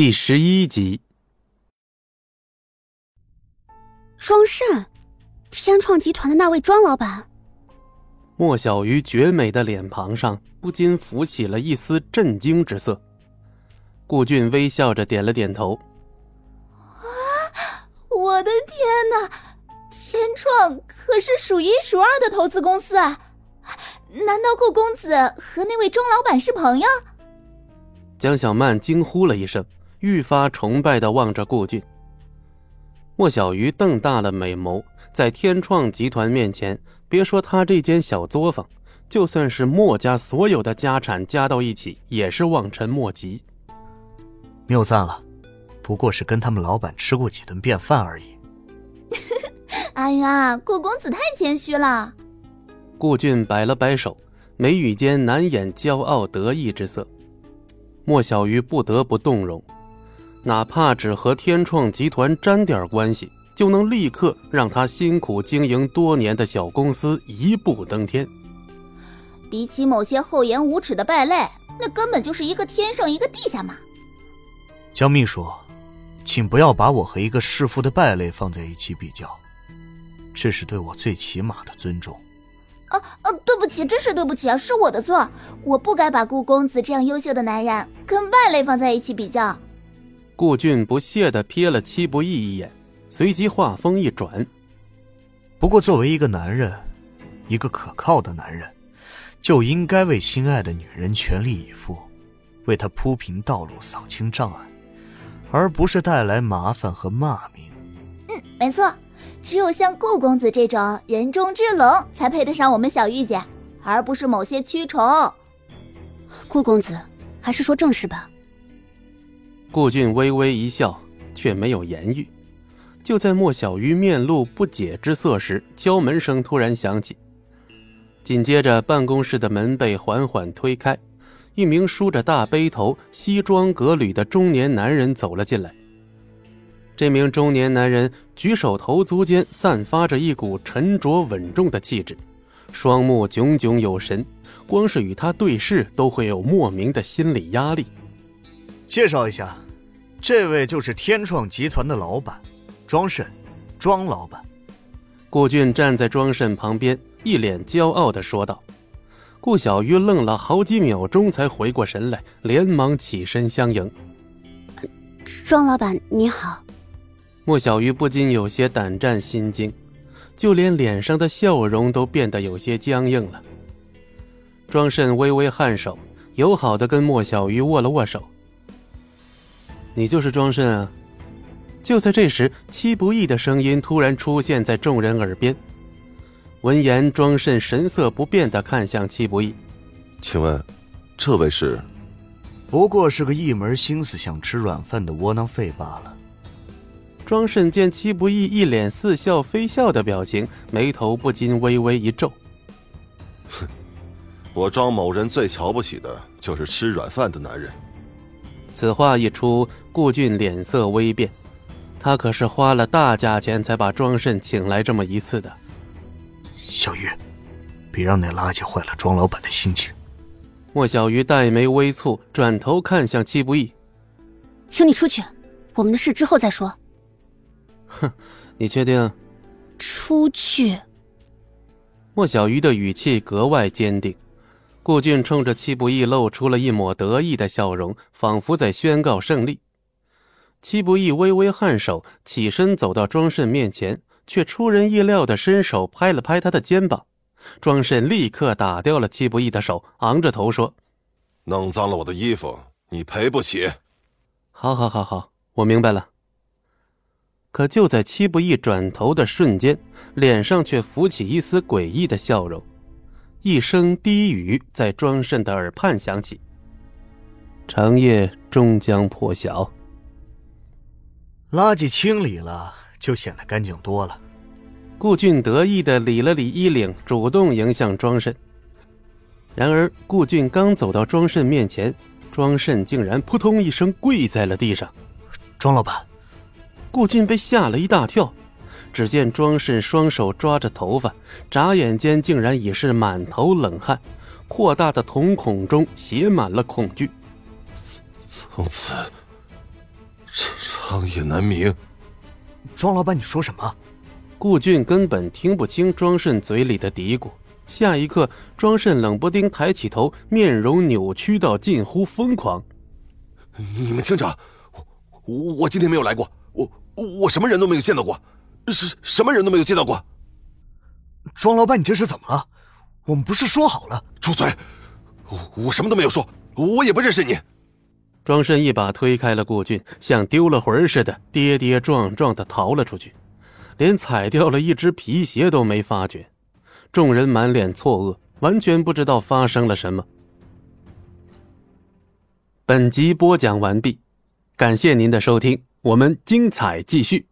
第十一集，庄慎，天创集团的那位庄老板。莫小鱼绝美的脸庞上不禁浮起了一丝震惊之色。顾俊微笑着点了点头。啊！我的天哪！天创可是数一数二的投资公司啊！难道顾公子和那位钟老板是朋友？江小曼惊呼了一声，愈发崇拜的望着顾俊。莫小鱼瞪大了美眸，在天创集团面前，别说他这间小作坊，就算是莫家所有的家产加到一起，也是望尘莫及。谬赞了，不过是跟他们老板吃过几顿便饭而已。哎呀，顾公子太谦虚了。顾俊摆了摆手，眉宇间难掩骄傲得意之色。莫小鱼不得不动容，哪怕只和天创集团沾点关系，就能立刻让他辛苦经营多年的小公司一步登天。比起某些厚颜无耻的败类，那根本就是一个天上一个地下嘛。江秘书，请不要把我和一个弑父的败类放在一起比较，这是对我最起码的尊重。啊啊！对不起，真是对不起啊，是我的错，我不该把顾公子这样优秀的男人跟败类放在一起比较。顾俊不屑地瞥了戚不义一眼，随即话锋一转。不过，作为一个男人，一个可靠的男人，就应该为心爱的女人全力以赴，为她铺平道路、扫清障碍，而不是带来麻烦和骂名。嗯，没错。只有像顾公子这种人中之龙，才配得上我们小玉姐，而不是某些蛆虫。顾公子，还是说正事吧。顾俊微微一笑，却没有言语。就在莫小鱼面露不解之色时，敲门声突然响起，紧接着办公室的门被缓缓推开，一名梳着大背头、西装革履的中年男人走了进来。这名中年男人举手投足间散发着一股沉着稳重的气质，双目炯炯有神，光是与他对视都会有莫名的心理压力。介绍一下，这位就是天创集团的老板，庄慎，庄老板。顾俊站在庄慎旁边，一脸骄傲的说道。顾小鱼愣了好几秒钟，才回过神来，连忙起身相迎。庄老板你好。莫小鱼不禁有些胆战心惊，就连脸上的笑容都变得有些僵硬了。庄慎微微颔首，友好的跟莫小鱼握了握手。你就是庄慎啊！就在这时，戚不义的声音突然出现在众人耳边。闻言，庄慎神色不变的看向戚不义，请问，这位是？不过是个一门心思想吃软饭的窝囊废罢了。庄慎见戚不义一脸似笑非笑的表情，眉头不禁微微一皱。哼，我庄某人最瞧不起的就是吃软饭的男人。此话一出，顾俊脸色微变，他可是花了大价钱才把庄慎请来这么一次的。小鱼，别让那垃圾坏了庄老板的心情。莫小鱼黛眉微蹙，转头看向戚不义：“请你出去，我们的事之后再说。”哼，你确定？出去。莫小鱼的语气格外坚定。顾俊冲着戚不义露出了一抹得意的笑容，仿佛在宣告胜利。戚不义微微颔首，起身走到庄慎面前，却出人意料的伸手拍了拍他的肩膀。庄慎立刻打掉了戚不义的手，昂着头说：“弄脏了我的衣服，你赔不起。”“好好好好，我明白了。”可就在戚不义转头的瞬间，脸上却浮起一丝诡异的笑容，一声低语在庄慎的耳畔响起：“长夜终将破晓。”垃圾清理了，就显得干净多了。顾俊得意的理了理衣领，主动迎向庄慎。然而，顾俊刚走到庄慎面前，庄慎竟然扑通一声跪在了地上：“庄老板。”顾俊被吓了一大跳，只见庄慎双手抓着头发，眨眼间竟然已是满头冷汗，扩大的瞳孔中写满了恐惧。从此，长夜难明。庄老板，你说什么？顾俊根本听不清庄慎嘴里的嘀咕。下一刻，庄慎冷不丁抬起头，面容扭曲到近乎疯狂。你们听着，我我今天没有来过，我我什么人都没有见到过，什什么人都没有见到过。庄老板，你这是怎么了？我们不是说好了？住嘴！我我什么都没有说，我也不认识你。庄慎一把推开了顾俊，像丢了魂似的，跌跌撞撞的逃了出去，连踩掉了一只皮鞋都没发觉。众人满脸错愕，完全不知道发生了什么。本集播讲完毕，感谢您的收听，我们精彩继续。